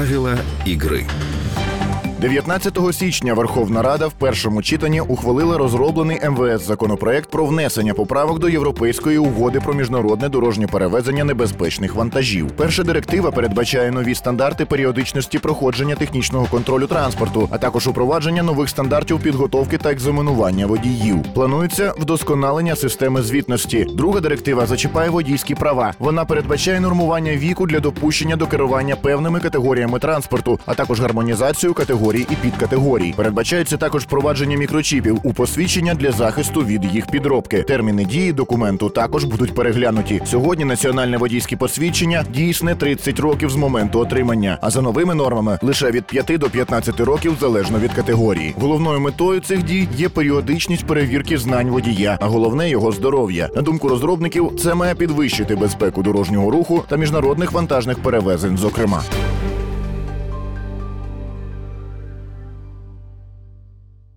Правила игры. 19 січня Верховна Рада в першому читанні ухвалила розроблений МВС законопроект про внесення поправок до Європейської угоди про міжнародне дорожнє перевезення небезпечних вантажів. Перша директива передбачає нові стандарти періодичності проходження технічного контролю транспорту, а також упровадження нових стандартів підготовки та екзаменування водіїв. Планується вдосконалення системи звітності. Друга директива зачіпає водійські права. Вона передбачає нормування віку для допущення до керування певними категоріями транспорту, а також гармонізацію категорій і підкатегорій. Передбачається також впровадження мікрочіпів у посвідчення для захисту від їх підробки. Терміни дії документу також будуть переглянуті. Сьогодні національне водійське посвідчення дійсне 30 років з моменту отримання, а за новими нормами лише від 5 до 15 років залежно від категорії. Головною метою цих дій є періодичність перевірки знань водія, а головне його здоров'я. На думку розробників, це має підвищити безпеку дорожнього руху та міжнародних вантажних перевезень. Зокрема.